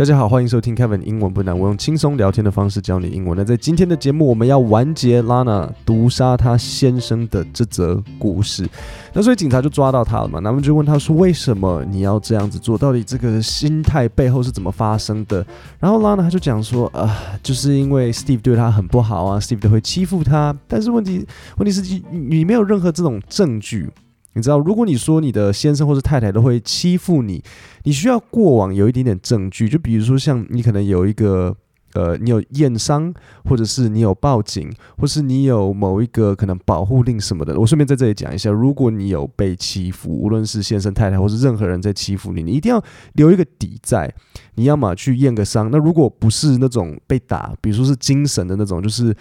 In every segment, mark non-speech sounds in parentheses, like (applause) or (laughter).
大家好，欢迎收听 Kevin 英文不难，我用轻松聊天的方式教你英文。那在今天的节目，我们要完结 Lana 毒杀她先生的这则故事。那所以警察就抓到他了嘛，他们就问他说：“为什么你要这样子做？到底这个心态背后是怎么发生的？”然后 Lana 他就讲说：“啊、就是因为 Steve 对他很不好啊，Steve 都会欺负他。但是问题，问题是你没有任何这种证据。”你知道，如果你说你的先生或是太太都会欺负你，你需要过往有一点点证据，就比如说像你可能有一个呃，你有验伤，或者是你有报警，或是你有某一个可能保护令什么的。我顺便在这里讲一下，如果你有被欺负，无论是先生太太或是任何人在欺负你，你一定要留一个底在，你要么去验个伤。那如果不是那种被打，比如说是精神的那种，就是。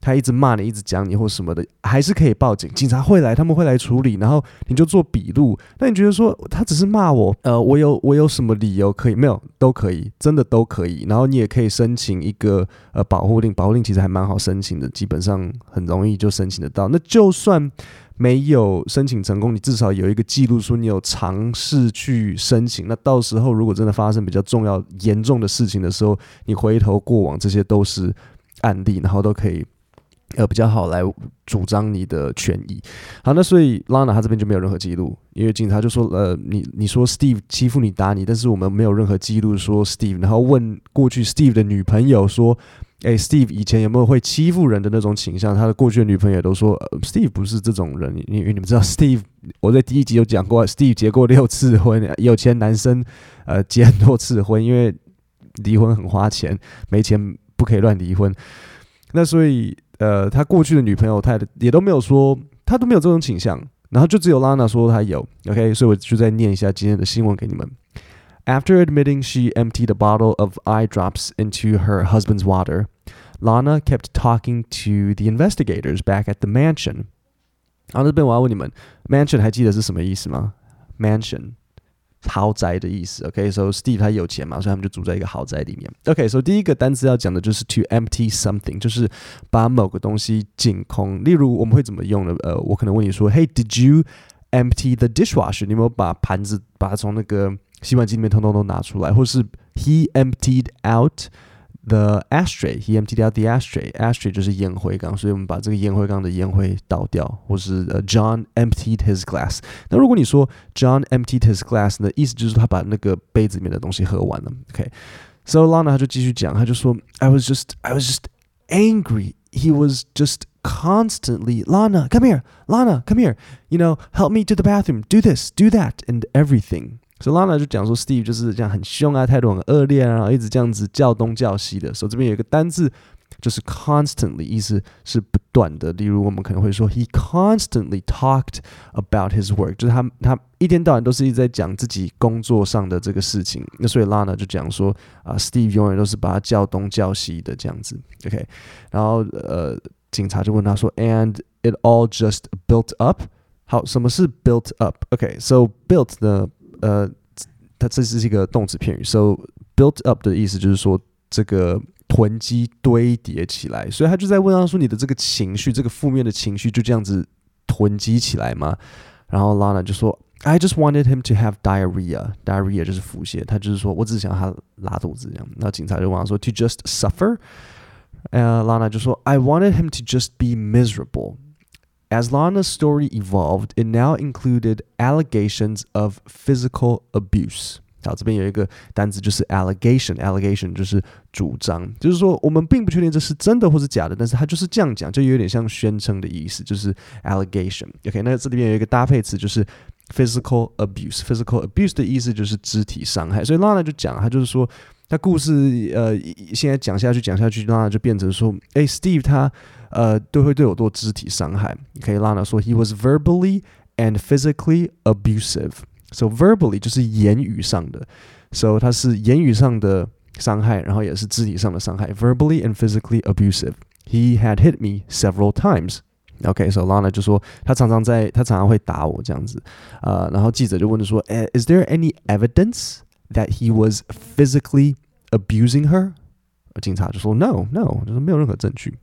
他一直骂你，一直讲你或什么的，还是可以报警，警察会来，他们会来处理，然后你就做笔录。那你觉得说他只是骂我，呃，我有我有什么理由可以？没有，都可以，真的都可以。然后你也可以申请一个呃保护令，保护令其实还蛮好申请的，基本上很容易就申请得到。那就算没有申请成功，你至少有一个记录说你有尝试去申请。那到时候如果真的发生比较重要、严重的事情的时候，你回头过往这些都是案例，然后都可以。呃，比较好来主张你的权益。好，那所以 Lana 他这边就没有任何记录，因为警察就说，呃，你你说 Steve 欺负你打你，但是我们没有任何记录说 Steve。然后问过去 Steve 的女朋友说，诶，Steve 以前有没有会欺负人的那种倾向？他的过去的女朋友都说，呃，Steve 不是这种人。因为你们知道 Steve，我在第一集有讲过，Steve 结过六次婚，有钱男生呃结很多次婚，因为离婚很花钱，没钱不可以乱离婚。那所以。呃，他过去的女朋友，他也都没有说，他都没有这种倾向，然后就只有 Lana 说他有，OK，所以我就再念一下今天的新闻给你们。After admitting she emptied a bottle of eye drops into her husband's water, Lana kept talking to the investigators back at the mansion。然后这边我要问你们，mansion 还记得是什么意思吗？mansion。豪宅的意思，OK，so Steve 他有钱嘛，所以他们就住在一个豪宅里面。OK，so 第一个单词要讲的就是 to empty something，就是把某个东西净空。例如我们会怎么用呢？呃，我可能问你说，Hey，did you empty the dishwasher？你有没有把盘子把它从那个洗碗机里面通通都拿出来？或是 He emptied out。The ashtray, he emptied out the ashtray. Ashtray 就是烟灰缸，所以我们把这个烟灰缸的烟灰倒掉，或是呃、uh,，John emptied his glass。那如果你说 John emptied his glass 呢，意思就是他把那个杯子里面的东西喝完了。OK，so、okay. Lana 他就继续讲，他就说，I was just, I was just angry. He was just constantly, Lana, come here, Lana, come here. You know, help me to the bathroom. Do this, do that, and everything. 所以 Lana 就讲说，Steve 就是这样很凶啊，态度很恶劣啊，然后一直这样子叫东叫西的。所以这边有一个单字，就是 constantly，意思是不断的。例如我们可能会说，He constantly talked about his work，就是他他一天到晚都是一直在讲自己工作上的这个事情。那所以 Lana 就讲说，啊，Steve 永远都是把他叫东叫西的这样子。OK，然后呃，警察就问他说，And it all just built up。好，什么是 built up？OK，so、okay, built 呢？ 呃，它这是一个动词片语，so built up 的意思就是说这个囤积堆叠起来，所以他就在问他说：“你的这个情绪，这个负面的情绪就这样子囤积起来吗？”然后 Lana 就说：“I just wanted him to have diarrhea. Diarrhea 就是腹泻，他就是说我只想他拉肚子这样。”那警察就问他说：“To just suffer？” 呃，Lana 就说：“I wanted him to just be miserable.” As Lana's story evolved, it now included allegations of physical abuse. 好，这边有一个单词就是 allegation。allegation 就是主张，就是说我们并不确定这是真的或是假的，但是他就是这样讲，就有点像宣称的意思，就是 allegation。OK，那这里边有一个搭配词就是 physical abuse。physical abuse 的意思就是肢体伤害，所以 Lana 就讲，他就是说。他故事呃，现在讲下去讲下去，那就变成说，哎，Steve 他呃，都会对我做肢体伤害。可以拉呢说，He was verbally and physically abusive。So verbally 就是言语上的，so 他是言语上的伤害，然后也是肢体上的伤害。Verbally and physically abusive。He had hit me several times。OK，so Lana 就说他常常在，他常常会打我这样子。呃，然后记者就问他说，哎，Is there any evidence？that he was physically abusing her? 警察就说 no, no, 就是没有任何证据。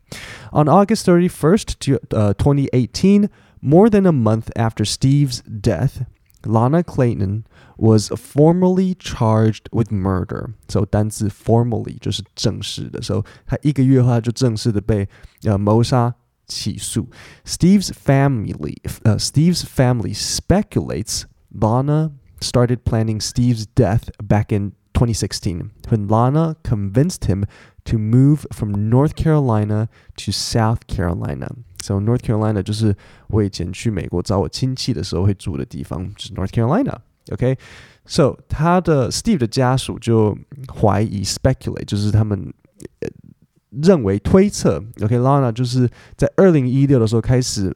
On August 31st, to, uh, 2018, more than a month after Steve's death, Lana Clayton was formally charged with murder. So 单字 formally 就是正式的。So 他一个月后他就正式的被呃谋杀起诉。Steve's family, uh, Steve's family speculates Lana started planning Steve's death back in 2016 when Lana convinced him to move from North Carolina to South Carolina. So North Carolina 就是我以前去美国找我亲戚的时候会住的地方，就是 North Carolina。OK，so 他的 Steve 的家属就怀疑 speculate，就是他们认为推测。OK，Lana 就是在二零一六的时候开始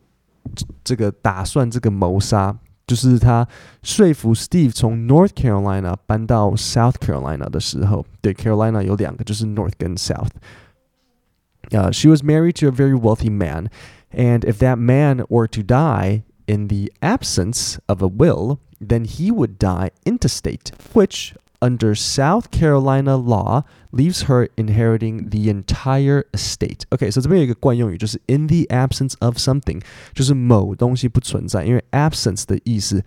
这个打算这个谋杀， 就是他说服 Steve 从 North Carolina 搬到 South Carolina 的时候，对，Carolina 有两个，就是 North 跟 South。Uh, she was married to a very wealthy man. And if that man were to die in the absence of a will, then he would die intestate, which under South Carolina law leaves her inheriting the entire estate. Okay, so 这边有一个惯用语，就是 in the absence of something，就是某东西不存在，因为 absence 的意思。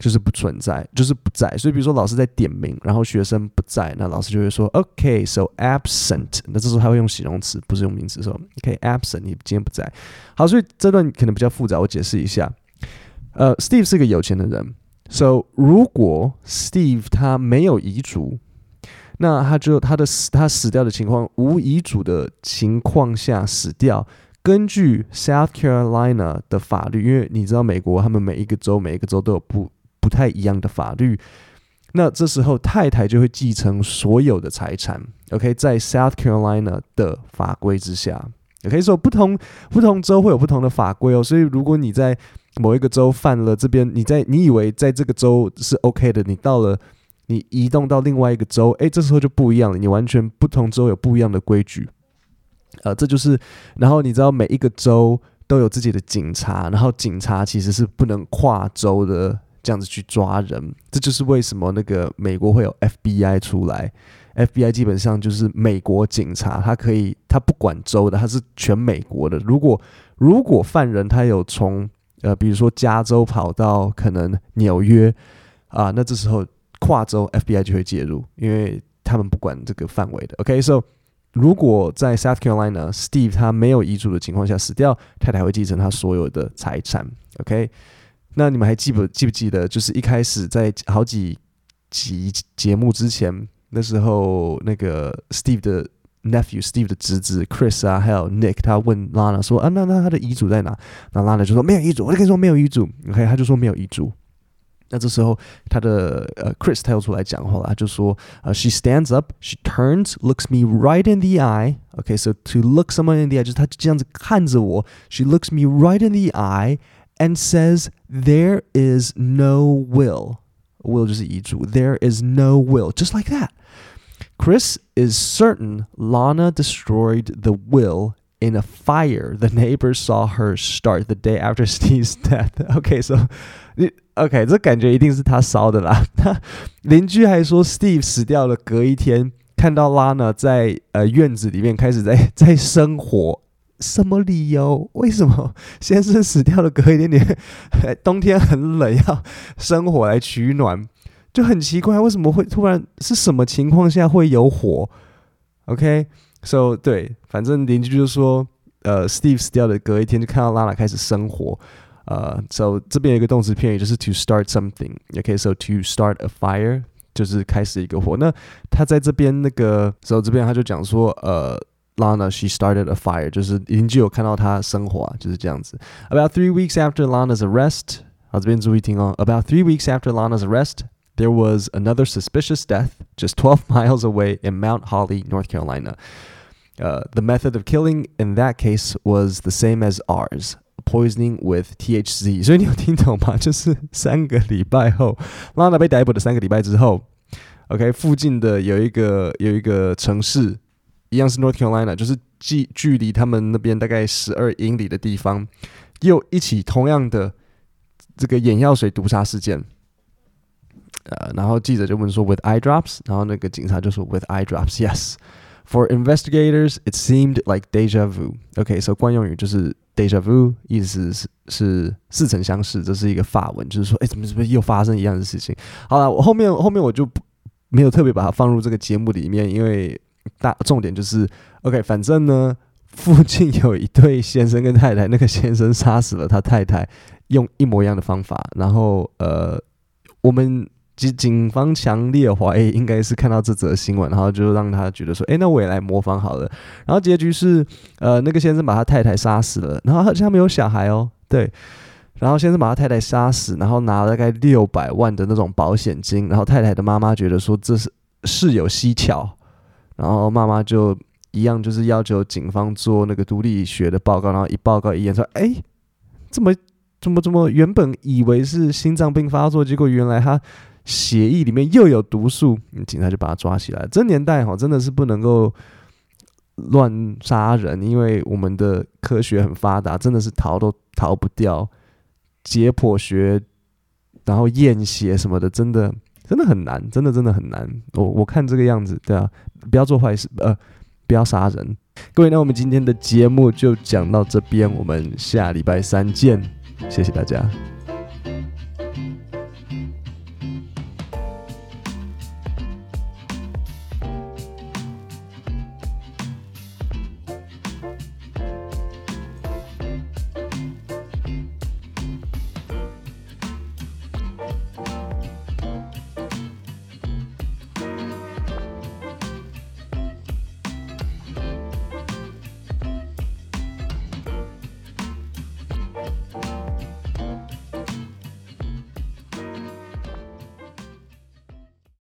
就是不存在，就是不在。所以，比如说老师在点名，然后学生不在，那老师就会说，OK，so absent。那这时候他会用形容词，不是用名词说，OK，absent，你今天不在。好，所以这段可能比较复杂，我解释一下。呃，Steve 是个有钱的人 ，so 如果 Steve 他没有遗嘱，那他就他的死，他死掉的情况，无遗嘱的情况下死掉。根据 South Carolina 的法律，因为你知道美国他们每一个州每一个州都有不不太一样的法律，那这时候太太就会继承所有的财产。OK，在 South Carolina 的法规之下，OK，所以不同不同州会有不同的法规哦。所以如果你在某一个州犯了这边，你在你以为在这个州是 OK 的，你到了你移动到另外一个州，诶，这时候就不一样了。你完全不同州有不一样的规矩。呃，这就是，然后你知道每一个州都有自己的警察，然后警察其实是不能跨州的。这样子去抓人，这就是为什么那个美国会有 FBI 出来。FBI 基本上就是美国警察，他可以，他不管州的，他是全美国的。如果如果犯人他有从呃，比如说加州跑到可能纽约啊，那这时候跨州 FBI 就会介入，因为他们不管这个范围的。OK，so 如果在 South Carolina，Steve 他没有遗嘱的情况下死掉，太太会继承他所有的财产。OK。那你们还记不记不记得，就是一开始在好几集节目之前，那时候那个 Steve 的 nephew Steve 的侄子 Chris 啊，还有 Nick，他问 Lana 说啊，那那他的遗嘱在哪？那 Lana 就说没有遗嘱，我就跟你说没有遗嘱，OK，他就说没有遗嘱。那这时候他的呃 Chris 他又出来讲话了，他就说呃 She stands up, she turns, looks me right in the eye. OK，so to look someone in the eye 就是他就这样子看着我，She looks me right in the eye. and says there is no will. Will 就是遗嘱. There is no will. Just like that. Chris is certain Lana destroyed the will in a fire the neighbors saw her start the day after (laughs) Steve's death. Okay, so OK，这感觉一定是他烧的啦。他邻居还说，Steve 死(laughs) 掉了，隔一天看到 Lana 在呃院子里面开始在在生火。什么理由？为什么先生死掉了？隔一点点，冬天很冷，要生火来取暖， (laughs) 就很奇怪，为什么会突然是什么情况下会有火？OK，so、okay? 对，反正邻居就说，呃，Steve 死掉的隔一天就看到 Lana 开始生火，呃，so 这边有一个动词片语就是 to start something，OK，so、okay? to start a fire 就是开始一个火。那他在这边那个时候，这边他就讲说，呃。Lana, she started a fire，就是邻居有看到她生火啊，就是这样子。About three weeks after Lana's arrest，好，这边注意听哦。About three weeks after Lana's arrest, there was another suspicious death just 12 (laughs) miles away in Mount Holly, North Carolina. Uh, the method of killing in that case was the same as ours, poisoning with (laughs) THC. 所以你有听懂吗？就是三个礼拜后，Lana 被逮捕的三个礼拜之后，OK，附近的有一个有一个城市。一样是 (laughs) North Carolina，就是距距离他们那边大概十二英里的地方，又一起同样的这个眼药水毒杀事件。 呃，然后记者就问说 With eye drops，然后那个警察就说 With eye drops，yes。For investigators, it seemed like deja vu. OK，so 惯用语就是 deja vu，意思是是似曾相识，这是一个法文，就是说，哎，怎么怎么又发生一样的事情？好了，我后面后面我就没有特别把它放入这个节目里面，因为大重点就是，OK，反正呢，附近有一对先生跟太太，那个先生杀死了他太太，用一模一样的方法，然后呃，我们。警警方强烈怀疑，应该是看到这则新闻，然后就让他觉得说：“诶，那我也来模仿好了。”然后结局是，呃，那个先生把他太太杀死了，然后好像没有小孩哦，对。然后先生把他太太杀死，然后拿了大概六百万的那种保险金，然后太太的妈妈觉得说这是事有蹊跷，然后妈妈就一样就是要求警方做那个毒理学的报告，然后一报告一验说：“诶，怎么怎么怎么原本以为是心脏病发作，结果原来他。”血液里面又有毒素，警察就把他抓起来。这年代哈，真的是不能够乱杀人，因为我们的科学很发达，真的是逃都逃不掉。解剖学，然后验血什么的，真的真的很难，真的真的很难。我我看这个样子，对啊，不要做坏事，呃，不要杀人。各位，那我们今天的节目就讲到这边，我们下礼拜三见，谢谢大家。